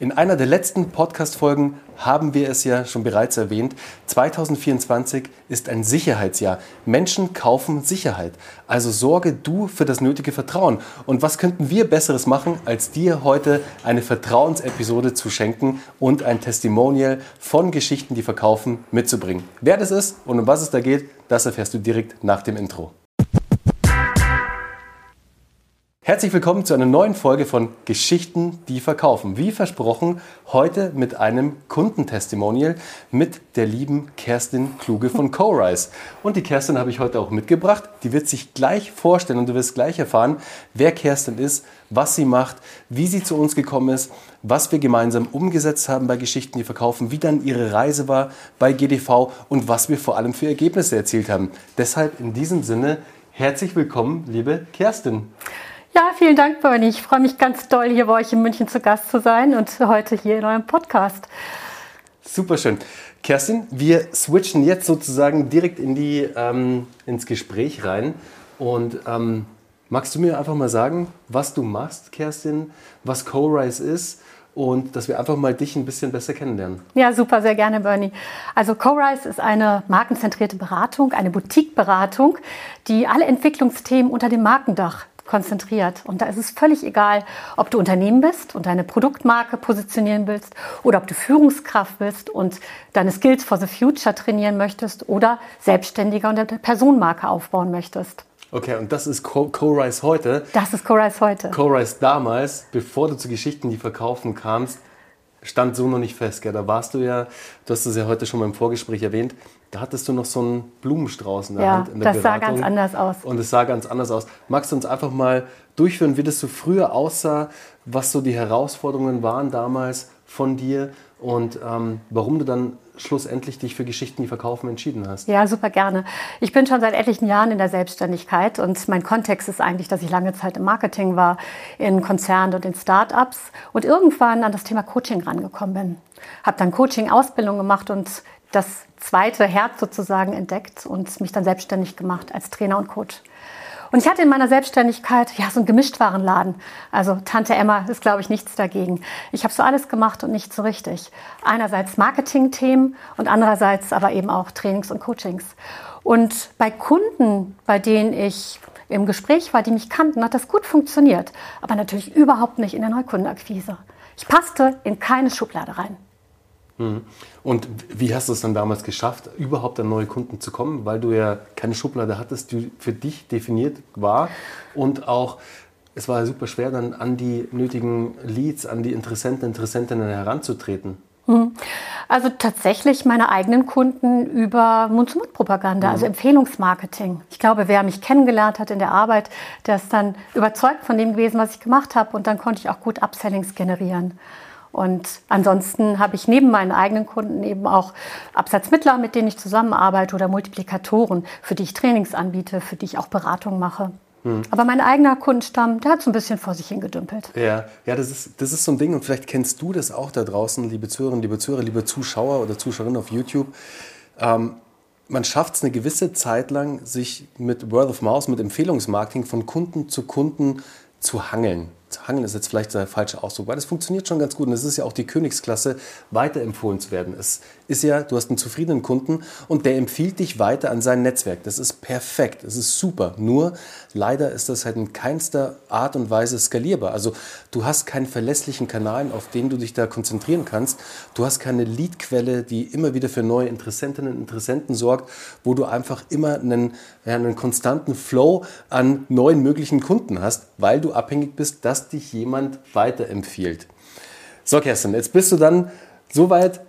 In einer der letzten Podcast-Folgen haben wir es ja schon bereits erwähnt. 2024 ist ein Sicherheitsjahr. Menschen kaufen Sicherheit. Also sorge du für das nötige Vertrauen. Und was könnten wir Besseres machen, als dir heute eine Vertrauensepisode zu schenken und ein Testimonial von Geschichten, die verkaufen, mitzubringen? Wer das ist und um was es da geht, das erfährst du direkt nach dem Intro. Herzlich willkommen zu einer neuen Folge von Geschichten, die verkaufen. Wie versprochen, heute mit einem Kundentestimonial mit der lieben Kerstin Kluge von CoRise. Und die Kerstin habe ich heute auch mitgebracht. Die wird sich gleich vorstellen und du wirst gleich erfahren, wer Kerstin ist, was sie macht, wie sie zu uns gekommen ist, was wir gemeinsam umgesetzt haben bei Geschichten, die verkaufen, wie dann ihre Reise war bei GDV und was wir vor allem für Ergebnisse erzielt haben. Deshalb in diesem Sinne herzlich willkommen, liebe Kerstin. Ja, vielen Dank, Bernie. Ich freue mich ganz doll, hier bei euch in München zu Gast zu sein und heute hier in eurem Podcast. Super schön. Kerstin, wir switchen jetzt sozusagen direkt in die, ähm, ins Gespräch rein. Und ähm, magst du mir einfach mal sagen, was du machst, Kerstin, was CoRise ist und dass wir einfach mal dich ein bisschen besser kennenlernen. Ja, super, sehr gerne, Bernie. Also CoRise ist eine markenzentrierte Beratung, eine Boutique-Beratung, die alle Entwicklungsthemen unter dem Markendach konzentriert. Und da ist es völlig egal, ob du Unternehmen bist und deine Produktmarke positionieren willst oder ob du Führungskraft bist und deine Skills for the Future trainieren möchtest oder Selbstständiger und eine Personenmarke aufbauen möchtest. Okay, und das ist Co-Rise heute. Das ist Co-Rise heute. Co-Rise damals, bevor du zu Geschichten, die verkaufen kamst, stand so noch nicht fest. Gell? Da warst du ja, du hast es ja heute schon mal im Vorgespräch erwähnt, da hattest du noch so einen Blumenstrauß in der ja, Hand. In der das Beratung. sah ganz anders aus. Und es sah ganz anders aus. Magst du uns einfach mal durchführen, wie das so früher aussah, was so die Herausforderungen waren damals von dir und ähm, warum du dann schlussendlich dich für Geschichten, die verkaufen, entschieden hast. Ja, super gerne. Ich bin schon seit etlichen Jahren in der Selbstständigkeit und mein Kontext ist eigentlich, dass ich lange Zeit im Marketing war, in Konzernen und in Start-ups und irgendwann an das Thema Coaching rangekommen bin. Habe dann Coaching-Ausbildung gemacht und das zweite Herz sozusagen entdeckt und mich dann selbstständig gemacht als Trainer und Coach. Und ich hatte in meiner Selbstständigkeit ja so einen Gemischtwarenladen. Also Tante Emma ist, glaube ich, nichts dagegen. Ich habe so alles gemacht und nicht so richtig. Einerseits Marketing-Themen und andererseits aber eben auch Trainings und Coachings. Und bei Kunden, bei denen ich im Gespräch war, die mich kannten, hat das gut funktioniert. Aber natürlich überhaupt nicht in der Neukundenakquise. Ich passte in keine Schublade rein. Mhm. Und wie hast du es dann damals geschafft, überhaupt an neue Kunden zu kommen, weil du ja keine Schublade hattest, die für dich definiert war und auch es war super schwer, dann an die nötigen Leads, an die Interessenten, Interessentinnen heranzutreten. Mhm. Also tatsächlich meine eigenen Kunden über Mund-zu-Mund-Propaganda, also mhm. also Empfehlungsmarketing. Ich glaube, wer mich kennengelernt hat in der Arbeit, der ist dann überzeugt von dem gewesen, was ich gemacht habe und dann konnte ich auch gut Upsellings generieren. Und ansonsten habe ich neben meinen eigenen Kunden eben auch Absatzmittler, mit denen ich zusammenarbeite oder Multiplikatoren, für die ich Trainings anbiete, für die ich auch Beratung mache. Hm. Aber mein eigener Kundenstamm, der hat so ein bisschen vor sich hingedümpelt. Ja, ja das, ist, das ist so ein Ding und vielleicht kennst du das auch da draußen, liebe Zuhörerinnen, liebe Zuhörer, liebe Zuschauer oder Zuschauerinnen auf YouTube. Ähm, man schafft es eine gewisse Zeit lang, sich mit Word of Mouse, mit Empfehlungsmarketing von Kunden zu Kunden zu hangeln. Hangeln ist jetzt vielleicht der falsche Ausdruck, weil das funktioniert schon ganz gut. Und es ist ja auch die Königsklasse, weiterempfohlen zu werden. Es ist ja, du hast einen zufriedenen Kunden und der empfiehlt dich weiter an sein Netzwerk. Das ist perfekt, das ist super. Nur leider ist das halt in keinster Art und Weise skalierbar. Also du hast keinen verlässlichen Kanal, auf den du dich da konzentrieren kannst. Du hast keine Leadquelle, die immer wieder für neue Interessentinnen und Interessenten sorgt, wo du einfach immer einen, ja, einen konstanten Flow an neuen möglichen Kunden hast, weil du abhängig bist, dass dich jemand weiterempfiehlt. So, Kerstin, jetzt bist du dann so weit,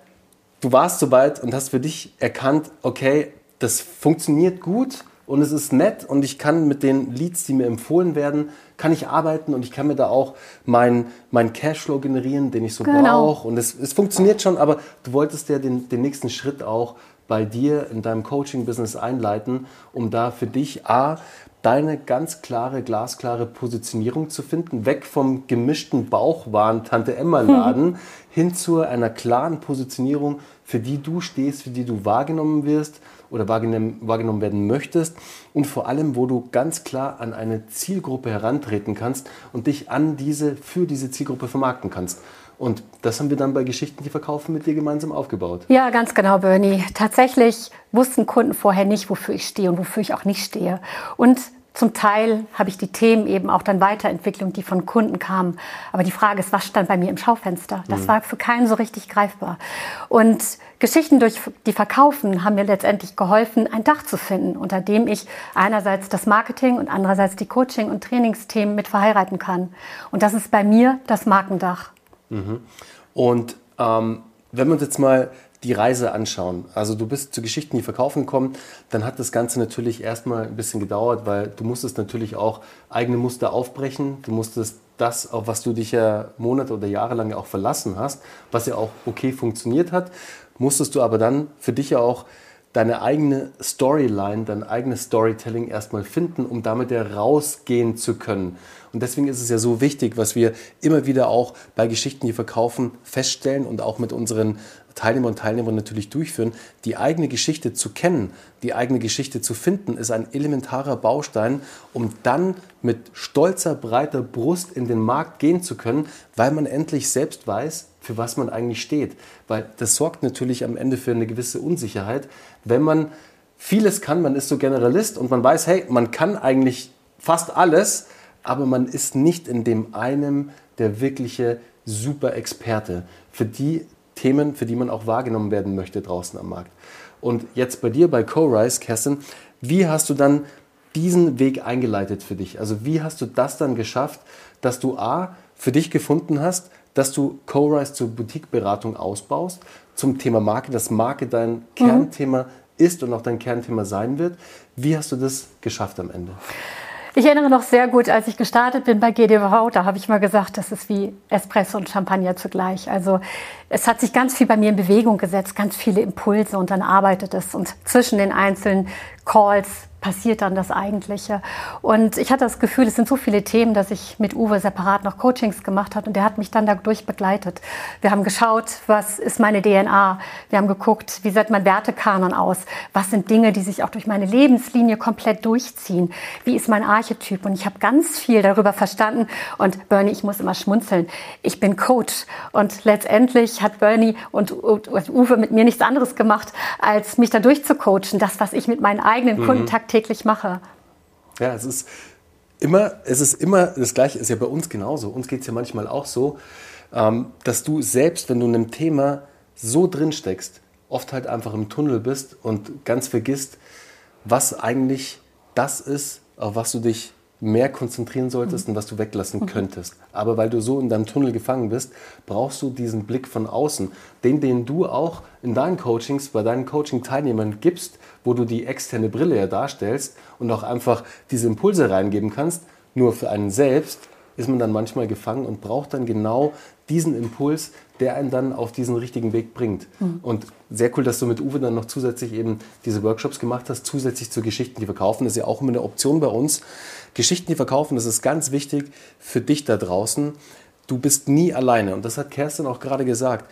du warst so weit und hast für dich erkannt, okay, das funktioniert gut und es ist nett und ich kann mit den Leads, die mir empfohlen werden, kann ich arbeiten und ich kann mir da auch meinen mein Cashflow generieren, den ich so genau. brauche. Und es, es funktioniert schon, aber du wolltest ja den, den nächsten Schritt auch bei dir in deinem Coaching-Business einleiten, um da für dich A, deine ganz klare, glasklare Positionierung zu finden, weg vom gemischten Bauchwahn Tante Emma Laden mhm. hin zu einer klaren Positionierung, für die du stehst, für die du wahrgenommen wirst oder wahrgenommen, wahrgenommen werden möchtest und vor allem, wo du ganz klar an eine Zielgruppe herantreten kannst und dich an diese, für diese Zielgruppe vermarkten kannst. Und das haben wir dann bei Geschichten, die verkaufen, mit dir gemeinsam aufgebaut. Ja, ganz genau, Bernie. Tatsächlich wussten Kunden vorher nicht, wofür ich stehe und wofür ich auch nicht stehe. Und zum Teil habe ich die Themen eben auch dann weiterentwickelt, die von Kunden kamen. Aber die Frage ist, was stand bei mir im Schaufenster? Das mhm. war für keinen so richtig greifbar. Und Geschichten, durch die verkaufen, haben mir letztendlich geholfen, ein Dach zu finden, unter dem ich einerseits das Marketing und andererseits die Coaching- und Trainingsthemen mit verheiraten kann. Und das ist bei mir das Markendach. Mhm. Und ähm, wenn wir uns jetzt mal die Reise anschauen. Also du bist zu Geschichten, die verkaufen gekommen, dann hat das Ganze natürlich erstmal ein bisschen gedauert, weil du musstest natürlich auch eigene Muster aufbrechen. Du musstest das, auf was du dich ja Monate oder Jahre lang auch verlassen hast, was ja auch okay funktioniert hat, musstest du aber dann für dich ja auch deine eigene Storyline, dein eigenes Storytelling erstmal finden, um damit ja rausgehen zu können. Und deswegen ist es ja so wichtig, was wir immer wieder auch bei Geschichten, die verkaufen, feststellen und auch mit unseren Teilnehmer und Teilnehmerinnen natürlich durchführen. Die eigene Geschichte zu kennen, die eigene Geschichte zu finden, ist ein elementarer Baustein, um dann mit stolzer, breiter Brust in den Markt gehen zu können, weil man endlich selbst weiß, für was man eigentlich steht. Weil das sorgt natürlich am Ende für eine gewisse Unsicherheit, wenn man vieles kann, man ist so Generalist und man weiß, hey, man kann eigentlich fast alles, aber man ist nicht in dem einen der wirkliche Super-Experte. Für die Themen, für die man auch wahrgenommen werden möchte draußen am Markt. Und jetzt bei dir, bei CoRise, Kerstin, wie hast du dann diesen Weg eingeleitet für dich? Also wie hast du das dann geschafft, dass du A, für dich gefunden hast, dass du CoRise zur Boutiqueberatung ausbaust, zum Thema Marke, dass Marke dein mhm. Kernthema ist und auch dein Kernthema sein wird. Wie hast du das geschafft am Ende? Ich erinnere noch sehr gut, als ich gestartet bin bei GDV, da habe ich mal gesagt, das ist wie Espresso und Champagner zugleich. Also es hat sich ganz viel bei mir in Bewegung gesetzt, ganz viele Impulse und dann arbeitet es. Und zwischen den einzelnen Calls passiert dann das Eigentliche. Und ich hatte das Gefühl, es sind so viele Themen, dass ich mit Uwe separat noch Coachings gemacht habe und der hat mich dann dadurch begleitet. Wir haben geschaut, was ist meine DNA? Wir haben geguckt, wie sieht mein Wertekanon aus? Was sind Dinge, die sich auch durch meine Lebenslinie komplett durchziehen? Wie ist mein Archetyp? Und ich habe ganz viel darüber verstanden. Und Bernie, ich muss immer schmunzeln. Ich bin Coach und letztendlich hat Bernie und, Uwe mit mir nichts anderes gemacht, als mich da durchzucoachen. Das, was ich mit meinen eigenen mhm. Kunden tagtäglich tagtäglich mache. Ja, es ist immer, es ist immer das Gleiche, ist ja bei uns genauso. Uns geht es ja manchmal auch so, ähm, dass du selbst, wenn du in einem Thema so drin steckst, oft halt einfach im Tunnel bist und ganz vergisst, was eigentlich das ist, auf was du dich mehr konzentrieren solltest mhm. und was du weglassen mhm. könntest. Aber weil du so in deinem Tunnel gefangen bist, brauchst du diesen Blick von außen, den, den du auch in deinen Coachings, bei deinen Coaching-Teilnehmern gibst, wo du die externe Brille ja darstellst und auch einfach diese Impulse reingeben kannst. Nur für einen selbst ist man dann manchmal gefangen und braucht dann genau diesen Impuls, der einen dann auf diesen richtigen Weg bringt. Mhm. Und sehr cool, dass du mit Uwe dann noch zusätzlich eben diese Workshops gemacht hast, zusätzlich zu Geschichten, die verkaufen. Das ist ja auch immer eine Option bei uns. Geschichten, die verkaufen, das ist ganz wichtig für dich da draußen. Du bist nie alleine. Und das hat Kerstin auch gerade gesagt.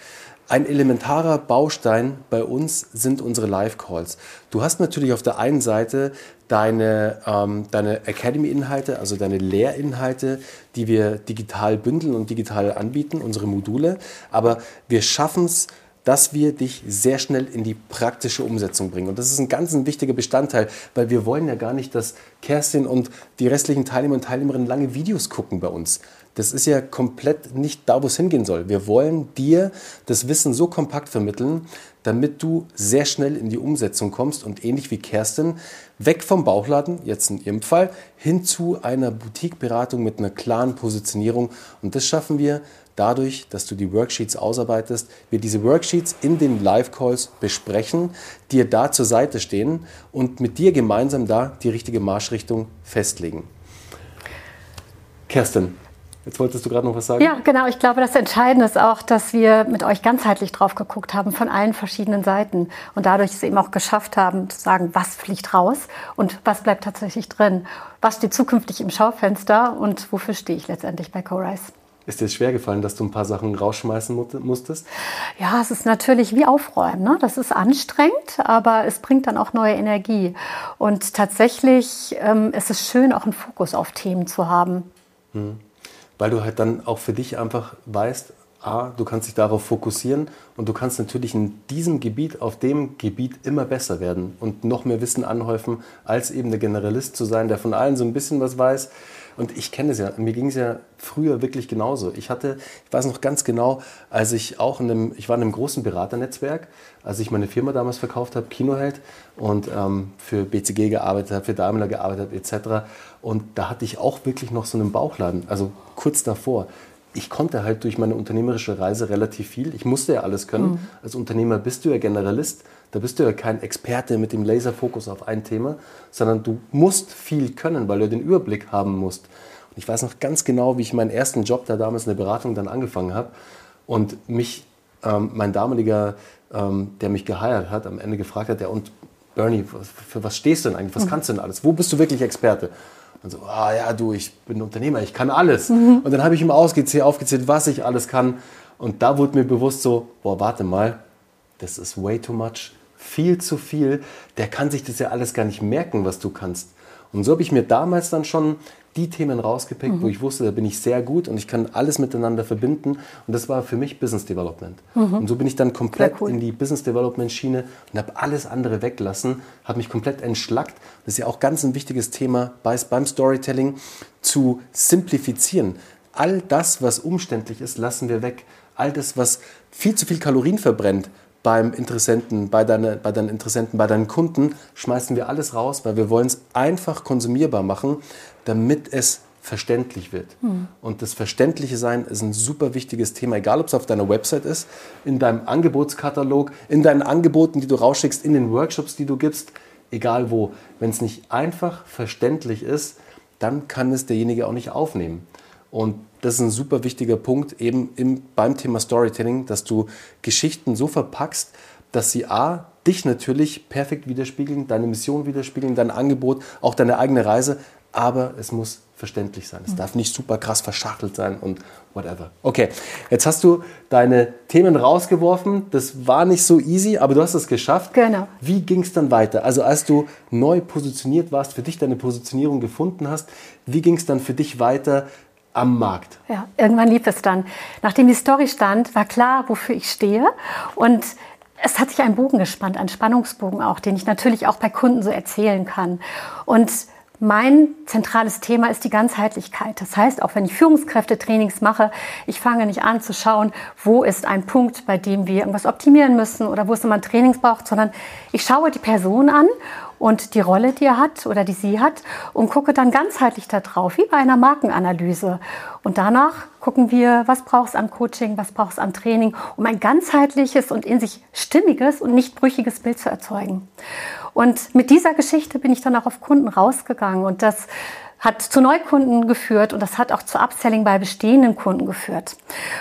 Ein elementarer Baustein bei uns sind unsere Live-Calls. Du hast natürlich auf der einen Seite deine, ähm, deine Academy-Inhalte, also deine Lehrinhalte, die wir digital bündeln und digital anbieten, unsere Module. Aber wir schaffen es, dass wir dich sehr schnell in die praktische Umsetzung bringen. Und das ist ein ganz ein wichtiger Bestandteil, weil wir wollen ja gar nicht, dass Kerstin und die restlichen Teilnehmer und Teilnehmerinnen lange Videos gucken bei uns. Das ist ja komplett nicht da, wo es hingehen soll. Wir wollen dir das Wissen so kompakt vermitteln, damit du sehr schnell in die Umsetzung kommst und ähnlich wie Kerstin weg vom Bauchladen, jetzt in ihrem Fall, hin zu einer Boutique-Beratung mit einer klaren Positionierung. Und das schaffen wir dadurch, dass du die Worksheets ausarbeitest, wir diese Worksheets in den Live-Calls besprechen, dir da zur Seite stehen und mit dir gemeinsam da die richtige Marschrichtung festlegen. Kerstin, Jetzt wolltest du gerade noch was sagen? Ja, genau. Ich glaube, das Entscheidende ist auch, dass wir mit euch ganzheitlich drauf geguckt haben, von allen verschiedenen Seiten. Und dadurch es eben auch geschafft haben, zu sagen, was fliegt raus und was bleibt tatsächlich drin. Was steht zukünftig im Schaufenster und wofür stehe ich letztendlich bei CoRise? Ist dir schwer gefallen, dass du ein paar Sachen rausschmeißen musstest? Ja, es ist natürlich wie Aufräumen. Ne? Das ist anstrengend, aber es bringt dann auch neue Energie. Und tatsächlich ähm, ist es schön, auch einen Fokus auf Themen zu haben. Hm weil du halt dann auch für dich einfach weißt, A, du kannst dich darauf fokussieren und du kannst natürlich in diesem Gebiet, auf dem Gebiet immer besser werden und noch mehr Wissen anhäufen, als eben der Generalist zu sein, der von allen so ein bisschen was weiß. Und ich kenne es ja, mir ging es ja früher wirklich genauso. Ich hatte, ich weiß noch ganz genau, als ich auch in einem, ich war in einem großen Beraternetzwerk, als ich meine Firma damals verkauft habe, Kinoheld, und ähm, für BCG gearbeitet habe, für Daimler gearbeitet habe, etc. Und da hatte ich auch wirklich noch so einen Bauchladen, also kurz davor ich konnte halt durch meine unternehmerische Reise relativ viel. Ich musste ja alles können. Mhm. Als Unternehmer bist du ja Generalist. Da bist du ja kein Experte mit dem Laserfokus auf ein Thema, sondern du musst viel können, weil du den Überblick haben musst. Und ich weiß noch ganz genau, wie ich meinen ersten Job da damals in der Beratung dann angefangen habe und mich ähm, mein damaliger, ähm, der mich geheiert hat, am Ende gefragt hat, ja und Bernie, für was stehst du denn eigentlich? Was mhm. kannst du denn alles? Wo bist du wirklich Experte? Und so, ah ja, du, ich bin Unternehmer, ich kann alles. Mhm. Und dann habe ich ihm aufgezählt, aufgezählt, was ich alles kann. Und da wurde mir bewusst so, boah, warte mal, das ist way too much, viel zu viel. Der kann sich das ja alles gar nicht merken, was du kannst. Und so habe ich mir damals dann schon die Themen rausgepickt, mhm. wo ich wusste, da bin ich sehr gut und ich kann alles miteinander verbinden. Und das war für mich Business Development. Mhm. Und so bin ich dann komplett cool. in die Business Development Schiene und habe alles andere weggelassen, habe mich komplett entschlackt. Das ist ja auch ganz ein wichtiges Thema beim Storytelling, zu simplifizieren. All das, was umständlich ist, lassen wir weg. All das, was viel zu viel Kalorien verbrennt, beim Interessenten, bei, deine, bei deinen Interessenten, bei deinen Kunden, schmeißen wir alles raus, weil wir wollen es einfach konsumierbar machen, damit es verständlich wird. Mhm. Und das Verständliche Sein ist ein super wichtiges Thema, egal ob es auf deiner Website ist, in deinem Angebotskatalog, in deinen Angeboten, die du rausschickst, in den Workshops, die du gibst, egal wo. Wenn es nicht einfach verständlich ist, dann kann es derjenige auch nicht aufnehmen. Und das ist ein super wichtiger Punkt eben im, beim Thema Storytelling, dass du Geschichten so verpackst, dass sie A, dich natürlich perfekt widerspiegeln, deine Mission widerspiegeln, dein Angebot, auch deine eigene Reise, aber es muss verständlich sein. Es mhm. darf nicht super krass verschachtelt sein und whatever. Okay, jetzt hast du deine Themen rausgeworfen. Das war nicht so easy, aber du hast es geschafft. Genau. Wie ging es dann weiter? Also als du neu positioniert warst, für dich deine Positionierung gefunden hast, wie ging es dann für dich weiter? Am Markt. Ja, irgendwann lief es dann. Nachdem die Story stand, war klar, wofür ich stehe. Und es hat sich ein Bogen gespannt, ein Spannungsbogen auch, den ich natürlich auch bei Kunden so erzählen kann. Und mein zentrales Thema ist die Ganzheitlichkeit. Das heißt, auch wenn ich Führungskräftetrainings mache, ich fange nicht an zu schauen, wo ist ein Punkt, bei dem wir irgendwas optimieren müssen oder wo es ein Trainings braucht, sondern ich schaue die Person an und die Rolle, die er hat oder die sie hat und gucke dann ganzheitlich darauf, wie bei einer Markenanalyse. Und danach gucken wir, was braucht es am Coaching, was braucht es am Training, um ein ganzheitliches und in sich stimmiges und nicht brüchiges Bild zu erzeugen. Und mit dieser Geschichte bin ich dann auch auf Kunden rausgegangen und das hat zu Neukunden geführt und das hat auch zu Upselling bei bestehenden Kunden geführt.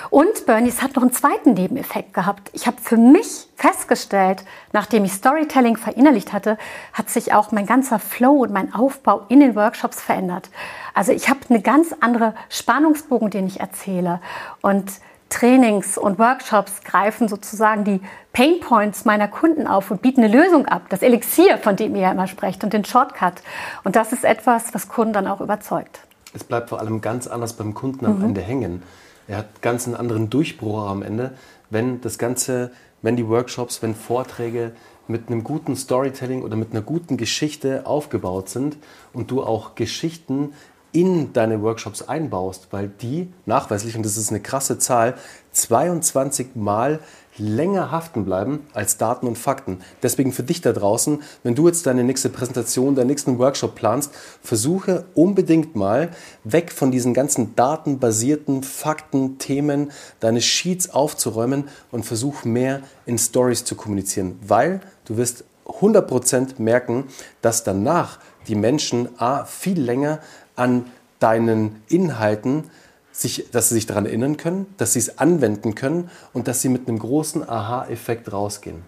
Und Bernies hat noch einen zweiten Nebeneffekt gehabt. Ich habe für mich festgestellt, nachdem ich Storytelling verinnerlicht hatte, hat sich auch mein ganzer Flow und mein Aufbau in den Workshops verändert. Also ich habe eine ganz andere Spannungsbogen, den ich erzähle und Trainings und Workshops greifen sozusagen die Pain Points meiner Kunden auf und bieten eine Lösung ab, das Elixier, von dem ihr ja immer sprecht und den Shortcut. Und das ist etwas, was Kunden dann auch überzeugt. Es bleibt vor allem ganz anders beim Kunden am mhm. Ende hängen. Er hat ganz einen anderen Durchbruch am Ende, wenn das Ganze, wenn die Workshops, wenn Vorträge mit einem guten Storytelling oder mit einer guten Geschichte aufgebaut sind und du auch Geschichten in deine Workshops einbaust, weil die nachweislich, und das ist eine krasse Zahl, 22 Mal länger haften bleiben als Daten und Fakten. Deswegen für dich da draußen, wenn du jetzt deine nächste Präsentation, deinen nächsten Workshop planst, versuche unbedingt mal weg von diesen ganzen datenbasierten Fakten, Themen, deine Sheets aufzuräumen und versuch mehr in Stories zu kommunizieren, weil du wirst 100% merken, dass danach die Menschen A, viel länger an deinen Inhalten, sich, dass sie sich daran erinnern können, dass sie es anwenden können und dass sie mit einem großen Aha-Effekt rausgehen.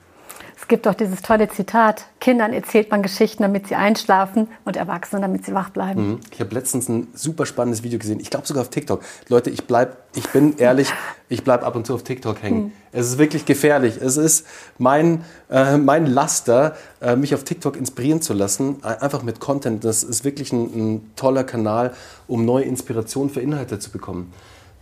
Es gibt auch dieses tolle Zitat, Kindern erzählt man Geschichten, damit sie einschlafen und Erwachsenen, damit sie wach bleiben. Mhm. Ich habe letztens ein super spannendes Video gesehen, ich glaube sogar auf TikTok. Leute, ich bleib, ich bin ehrlich, ich bleibe ab und zu auf TikTok hängen. Mhm. Es ist wirklich gefährlich. Es ist mein, äh, mein Laster, äh, mich auf TikTok inspirieren zu lassen, einfach mit Content. Das ist wirklich ein, ein toller Kanal, um neue Inspirationen für Inhalte zu bekommen.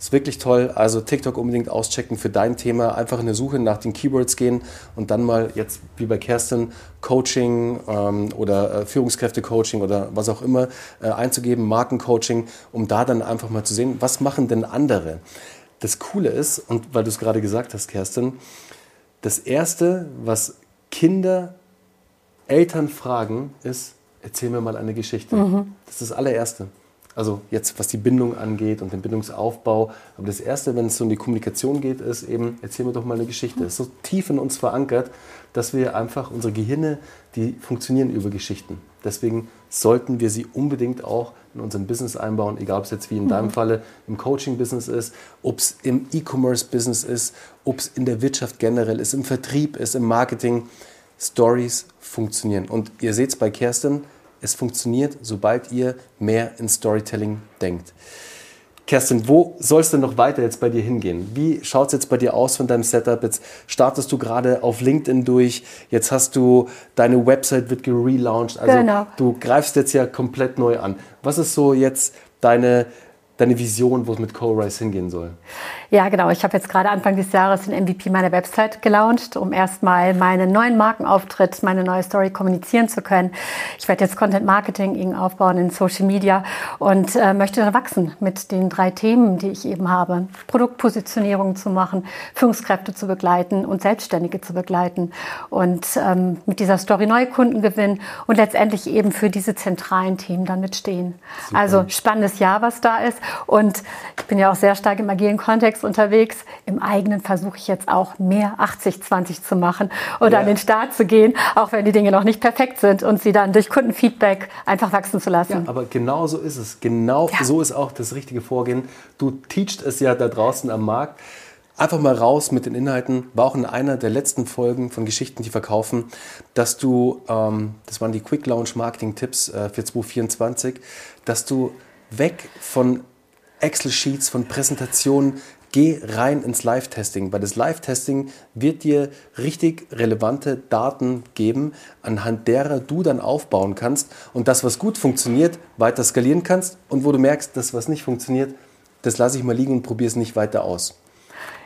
Ist wirklich toll. Also TikTok unbedingt auschecken für dein Thema. Einfach in der Suche nach den Keywords gehen und dann mal jetzt wie bei Kerstin Coaching ähm, oder äh, Führungskräfte-Coaching oder was auch immer äh, einzugeben, Markencoaching, um da dann einfach mal zu sehen, was machen denn andere. Das Coole ist, und weil du es gerade gesagt hast, Kerstin, das Erste, was Kinder Eltern fragen, ist, erzähl mir mal eine Geschichte. Mhm. Das ist das allererste. Also jetzt, was die Bindung angeht und den Bindungsaufbau. Aber das Erste, wenn es um die Kommunikation geht, ist eben, erzähl mir doch mal eine Geschichte. Das ist so tief in uns verankert, dass wir einfach, unsere Gehirne, die funktionieren über Geschichten. Deswegen sollten wir sie unbedingt auch in unserem Business einbauen, egal ob es jetzt wie in deinem mhm. Falle im Coaching-Business ist, ob es im E-Commerce-Business ist, ob es in der Wirtschaft generell ist, im Vertrieb ist, im Marketing. Stories funktionieren. Und ihr seht es bei Kerstin, es funktioniert, sobald ihr mehr in Storytelling denkt. Kerstin, wo soll es denn noch weiter jetzt bei dir hingehen? Wie schaut es jetzt bei dir aus von deinem Setup? Jetzt startest du gerade auf LinkedIn durch, jetzt hast du, deine Website wird gelauncht, also genau. du greifst jetzt ja komplett neu an. Was ist so jetzt deine, deine Vision, wo es mit Co-Rise hingehen soll? Ja, genau. Ich habe jetzt gerade Anfang des Jahres den MVP meiner Website gelauncht, um erstmal meinen neuen Markenauftritt, meine neue Story kommunizieren zu können. Ich werde jetzt Content Marketing aufbauen in Social Media und äh, möchte dann wachsen mit den drei Themen, die ich eben habe. Produktpositionierung zu machen, Führungskräfte zu begleiten und Selbstständige zu begleiten und ähm, mit dieser Story neue Kunden gewinnen und letztendlich eben für diese zentralen Themen dann mitstehen. Super. Also spannendes Jahr, was da ist und ich bin ja auch sehr stark im agilen Kontext unterwegs. Im eigenen versuche ich jetzt auch mehr 80-20 zu machen oder ja. an den Start zu gehen, auch wenn die Dinge noch nicht perfekt sind und sie dann durch Kundenfeedback einfach wachsen zu lassen. Ja, aber genau so ist es. Genau ja. so ist auch das richtige Vorgehen. Du teachst es ja da draußen am Markt. Einfach mal raus mit den Inhalten. War auch in einer der letzten Folgen von Geschichten, die verkaufen, dass du, ähm, das waren die Quick Launch Marketing Tipps äh, für 2024, dass du weg von Excel-Sheets, von Präsentationen. Geh rein ins Live-Testing, weil das Live-Testing wird dir richtig relevante Daten geben, anhand derer du dann aufbauen kannst und das, was gut funktioniert, weiter skalieren kannst. Und wo du merkst, das, was nicht funktioniert, das lasse ich mal liegen und probiere es nicht weiter aus.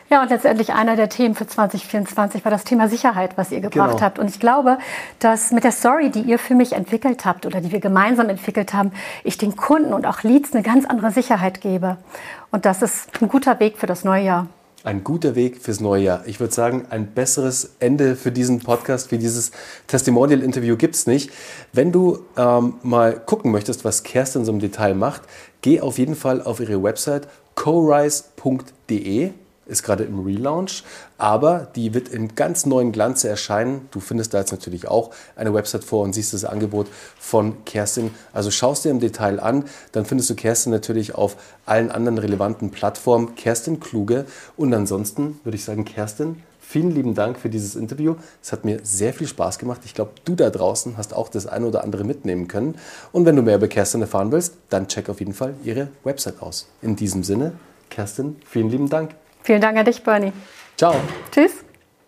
Ja, und letztendlich einer der Themen für 2024 war das Thema Sicherheit, was ihr gebracht genau. habt. Und ich glaube, dass mit der Story, die ihr für mich entwickelt habt oder die wir gemeinsam entwickelt haben, ich den Kunden und auch Leads eine ganz andere Sicherheit gebe. Und das ist ein guter Weg für das neue Jahr. Ein guter Weg fürs neue Jahr. Ich würde sagen, ein besseres Ende für diesen Podcast, für dieses Testimonial-Interview gibt es nicht. Wenn du ähm, mal gucken möchtest, was Kerstin so im Detail macht, geh auf jeden Fall auf ihre Website corise.de ist gerade im Relaunch, aber die wird in ganz neuen Glanze erscheinen. Du findest da jetzt natürlich auch eine Website vor und siehst das Angebot von Kerstin. Also schaust dir im Detail an, dann findest du Kerstin natürlich auf allen anderen relevanten Plattformen. Kerstin Kluge und ansonsten würde ich sagen, Kerstin, vielen lieben Dank für dieses Interview. Es hat mir sehr viel Spaß gemacht. Ich glaube, du da draußen hast auch das eine oder andere mitnehmen können. Und wenn du mehr über Kerstin erfahren willst, dann check auf jeden Fall ihre Website aus. In diesem Sinne, Kerstin, vielen lieben Dank. Vielen Dank an dich, Bernie. Ciao. Tschüss.